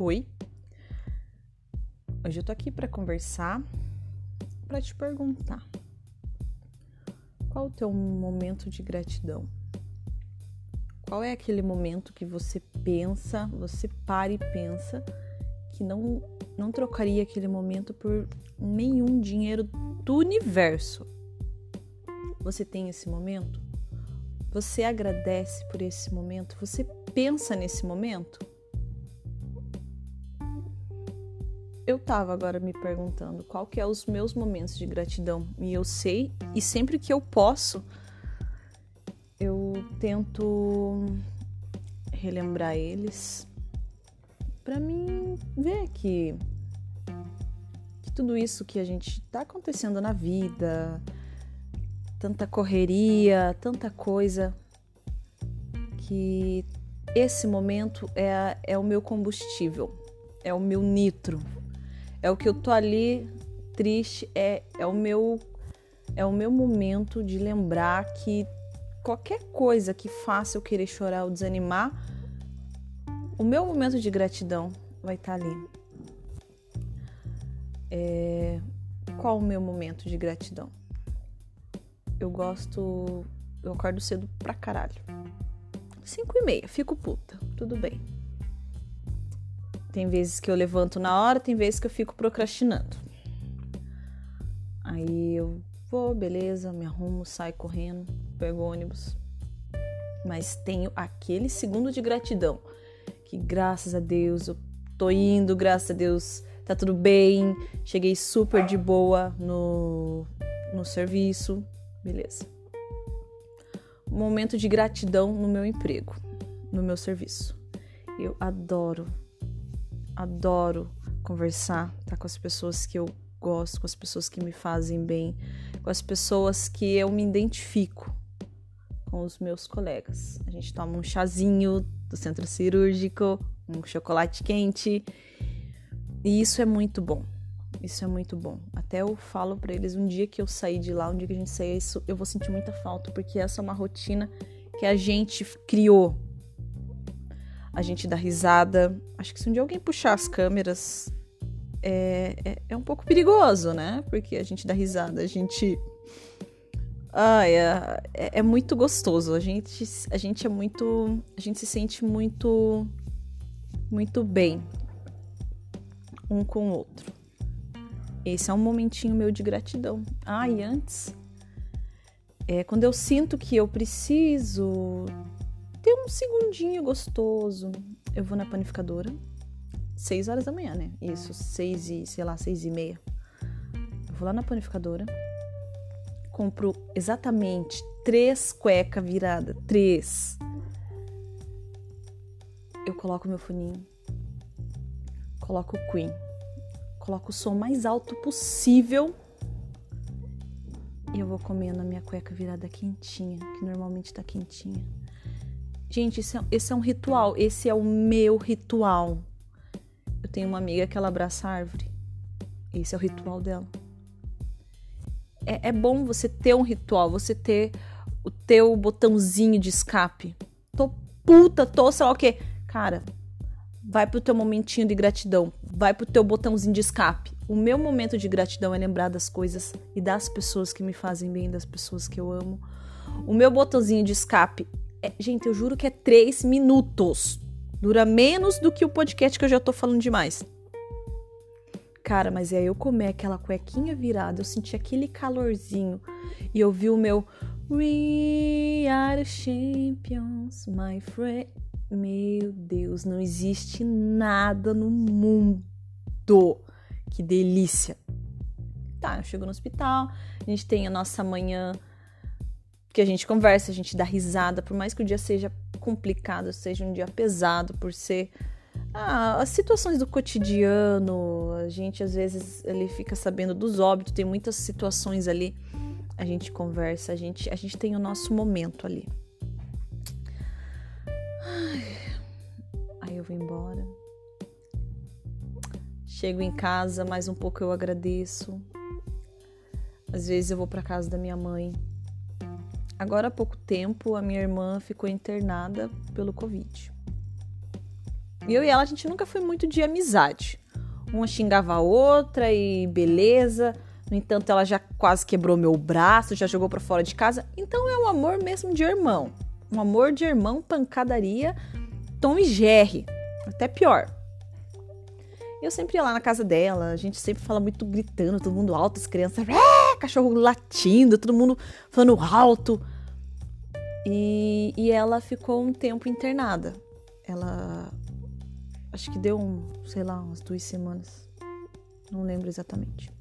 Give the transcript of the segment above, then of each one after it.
Oi. Hoje eu tô aqui para conversar, para te perguntar. Qual o teu momento de gratidão? Qual é aquele momento que você pensa, você para e pensa que não não trocaria aquele momento por nenhum dinheiro do universo? Você tem esse momento? Você agradece por esse momento? Você pensa nesse momento? Eu tava agora me perguntando qual que é os meus momentos de gratidão. E eu sei e sempre que eu posso eu tento relembrar eles para mim ver que, que tudo isso que a gente tá acontecendo na vida, tanta correria, tanta coisa que esse momento é, é o meu combustível, é o meu nitro, é o que eu tô ali triste, é, é o meu é o meu momento de lembrar que qualquer coisa que faça eu querer chorar ou desanimar, o meu momento de gratidão vai estar tá ali. É, qual o meu momento de gratidão? Eu gosto. Eu acordo cedo pra caralho. 5 e meia, fico puta, tudo bem. Tem vezes que eu levanto na hora, tem vezes que eu fico procrastinando. Aí eu vou, beleza, me arrumo, saio correndo, pego ônibus. Mas tenho aquele segundo de gratidão, que graças a Deus eu tô indo, graças a Deus tá tudo bem, cheguei super de boa no, no serviço, beleza. Momento de gratidão no meu emprego, no meu serviço. Eu adoro adoro conversar, tá com as pessoas que eu gosto, com as pessoas que me fazem bem, com as pessoas que eu me identifico com os meus colegas. A gente toma um chazinho do centro cirúrgico, um chocolate quente, e isso é muito bom. Isso é muito bom. Até eu falo para eles um dia que eu sair de lá, um dia que a gente sair, isso eu vou sentir muita falta, porque essa é uma rotina que a gente criou a gente dá risada. Acho que se um dia alguém puxar as câmeras, é, é, é um pouco perigoso, né? Porque a gente dá risada, a gente. Ah, é, é, muito gostoso. A gente, a gente é muito. A gente se sente muito. Muito bem um com o outro. Esse é um momentinho meu de gratidão. Ah, e antes. É, quando eu sinto que eu preciso ter um segundinho gostoso. Eu vou na panificadora, 6 horas da manhã, né? Isso, 6 e, sei lá, 6 e meia. Eu vou lá na panificadora, compro exatamente três cueca virada, três. Eu coloco meu funinho, coloco o Queen, coloco o som mais alto possível e eu vou comendo a minha cueca virada quentinha, que normalmente tá quentinha. Gente, esse é, esse é um ritual. Esse é o meu ritual. Eu tenho uma amiga que ela abraça a árvore. Esse é o ritual dela. É, é bom você ter um ritual, você ter o teu botãozinho de escape. Tô puta, tô sei lá o quê. Cara, vai pro teu momentinho de gratidão. Vai pro teu botãozinho de escape. O meu momento de gratidão é lembrar das coisas e das pessoas que me fazem bem, das pessoas que eu amo. O meu botãozinho de escape é, gente, eu juro que é três minutos. Dura menos do que o podcast que eu já tô falando demais. Cara, mas aí eu comer aquela cuequinha virada, eu senti aquele calorzinho e eu vi o meu We are champions, my friend. Meu Deus, não existe nada no mundo. Que delícia. Tá, eu chego no hospital, a gente tem a nossa manhã que a gente conversa, a gente dá risada, por mais que o dia seja complicado, seja um dia pesado, por ser ah, as situações do cotidiano, a gente às vezes ele fica sabendo dos óbitos, tem muitas situações ali, a gente conversa, a gente, a gente tem o nosso momento ali. Aí eu vou embora. Chego em casa, mais um pouco eu agradeço. Às vezes eu vou para casa da minha mãe, Agora há pouco tempo, a minha irmã ficou internada pelo Covid. E eu e ela, a gente nunca foi muito de amizade. Uma xingava a outra e beleza. No entanto, ela já quase quebrou meu braço, já jogou para fora de casa. Então é um amor mesmo de irmão. Um amor de irmão, pancadaria, Tom e Jerry. Até pior. Eu sempre ia lá na casa dela, a gente sempre fala muito gritando, todo mundo alto, as crianças, é, cachorro latindo, todo mundo falando alto. E, e ela ficou um tempo internada. Ela. Acho que deu, um, sei lá, umas duas semanas. Não lembro exatamente.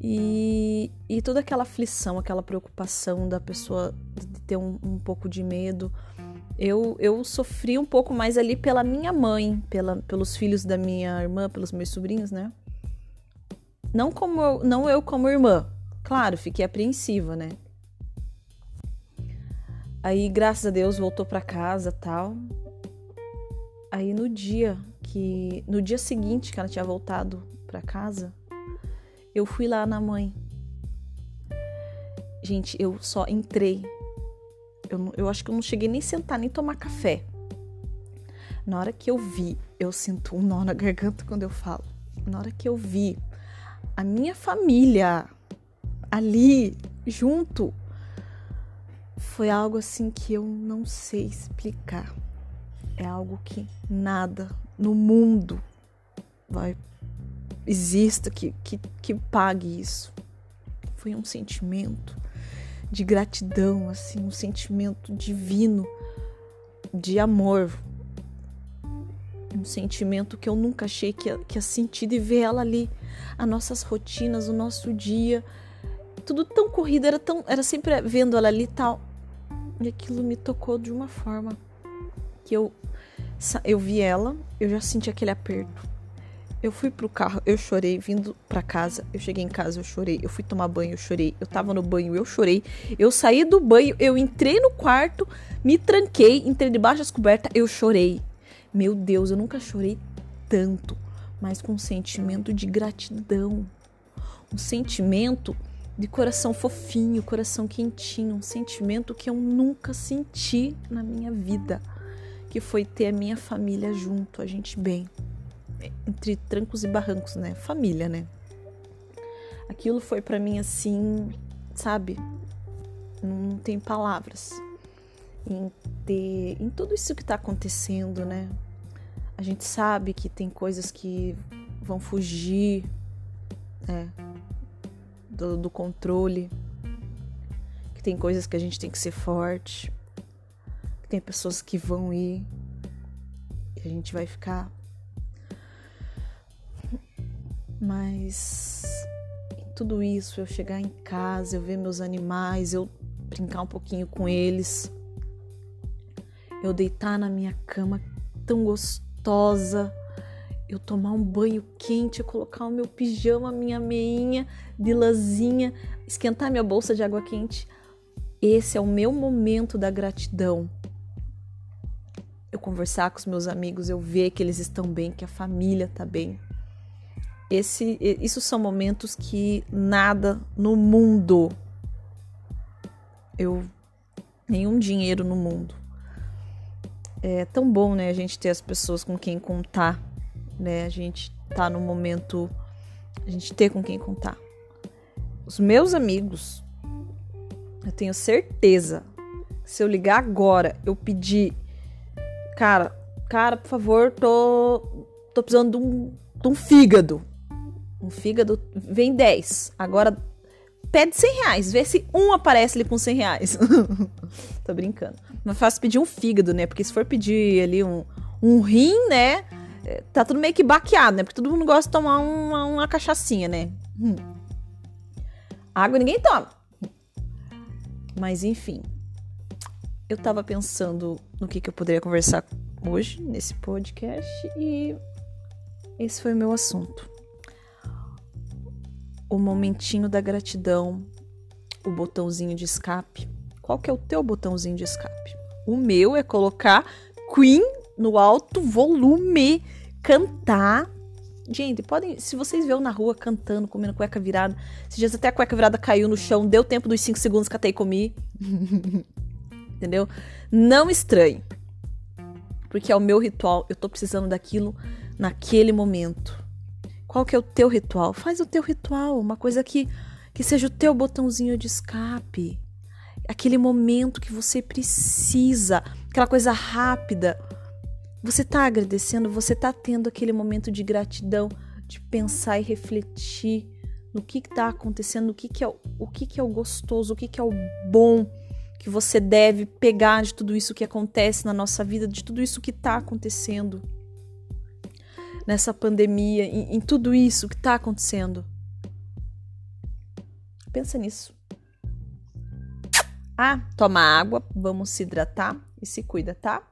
E, e toda aquela aflição, aquela preocupação da pessoa de ter um, um pouco de medo. Eu, eu sofri um pouco mais ali pela minha mãe, pela, pelos filhos da minha irmã, pelos meus sobrinhos, né? Não como eu, não eu como irmã. Claro, fiquei apreensiva, né? Aí, graças a Deus, voltou para casa, tal. Aí no dia que no dia seguinte que ela tinha voltado para casa, eu fui lá na mãe. Gente, eu só entrei. Eu, eu acho que eu não cheguei nem sentar nem tomar café. Na hora que eu vi, eu sinto um nó na garganta quando eu falo. Na hora que eu vi a minha família ali junto, foi algo assim que eu não sei explicar. É algo que nada no mundo vai exista que, que, que pague isso. Foi um sentimento de gratidão, assim, um sentimento divino de amor. Um sentimento que eu nunca achei que ia, que ia sentir e ver ela ali. As nossas rotinas, o nosso dia, tudo tão corrido, era tão, era sempre vendo ela ali e tal. E aquilo me tocou de uma forma que eu eu vi ela, eu já senti aquele aperto. Eu fui pro carro, eu chorei vindo para casa. Eu cheguei em casa, eu chorei. Eu fui tomar banho, eu chorei. Eu tava no banho, eu chorei. Eu saí do banho, eu entrei no quarto, me tranquei, entrei debaixo das cobertas, eu chorei. Meu Deus, eu nunca chorei tanto, mas com um sentimento de gratidão. Um sentimento de coração fofinho, coração quentinho, um sentimento que eu nunca senti na minha vida, que foi ter a minha família junto, a gente bem, entre trancos e barrancos, né? Família, né? Aquilo foi para mim assim, sabe? Não tem palavras. Em ter, em tudo isso que tá acontecendo, né? A gente sabe que tem coisas que vão fugir, né? do, do controle, que tem coisas que a gente tem que ser forte, que tem pessoas que vão ir e a gente vai ficar. Mas tudo isso, eu chegar em casa, eu ver meus animais, eu brincar um pouquinho com eles, eu deitar na minha cama tão gostosa eu tomar um banho quente, eu colocar o meu pijama, minha meinha de lãzinha, esquentar minha bolsa de água quente. Esse é o meu momento da gratidão. Eu conversar com os meus amigos, eu ver que eles estão bem, que a família está bem. Esse, isso são momentos que nada no mundo, eu nenhum dinheiro no mundo. É tão bom, né, a gente ter as pessoas com quem contar né? A gente tá no momento, a gente ter com quem contar. Os meus amigos, eu tenho certeza, se eu ligar agora, eu pedir, cara, cara, por favor, tô, tô precisando de um, de um fígado. Um fígado, vem 10. Agora pede 100 reais, vê se um aparece ali com 100 reais. tô brincando. Não é fácil pedir um fígado, né? Porque se for pedir ali um, um rim, né? tá tudo meio que baqueado, né? Porque todo mundo gosta de tomar uma, uma cachaçinha, né? Hum. Água ninguém toma. Mas enfim, eu tava pensando no que, que eu poderia conversar hoje nesse podcast e esse foi o meu assunto. O momentinho da gratidão, o botãozinho de escape. Qual que é o teu botãozinho de escape? O meu é colocar Queen no alto volume cantar. Gente, podem. Se vocês verem na rua cantando, comendo cueca virada. Esses dias até a cueca virada caiu no chão, deu tempo dos 5 segundos, catei e comi. Entendeu? Não estranhe. porque é o meu ritual, eu tô precisando daquilo naquele momento. Qual que é o teu ritual? Faz o teu ritual, uma coisa que que seja o teu botãozinho de escape. Aquele momento que você precisa, aquela coisa rápida. Você tá agradecendo, você tá tendo aquele momento de gratidão, de pensar e refletir no que está acontecendo, o que, que é o que, que é o gostoso, o que, que é o bom que você deve pegar de tudo isso que acontece na nossa vida, de tudo isso que está acontecendo nessa pandemia, em, em tudo isso que está acontecendo. Pensa nisso. Ah, toma água, vamos se hidratar e se cuida, tá?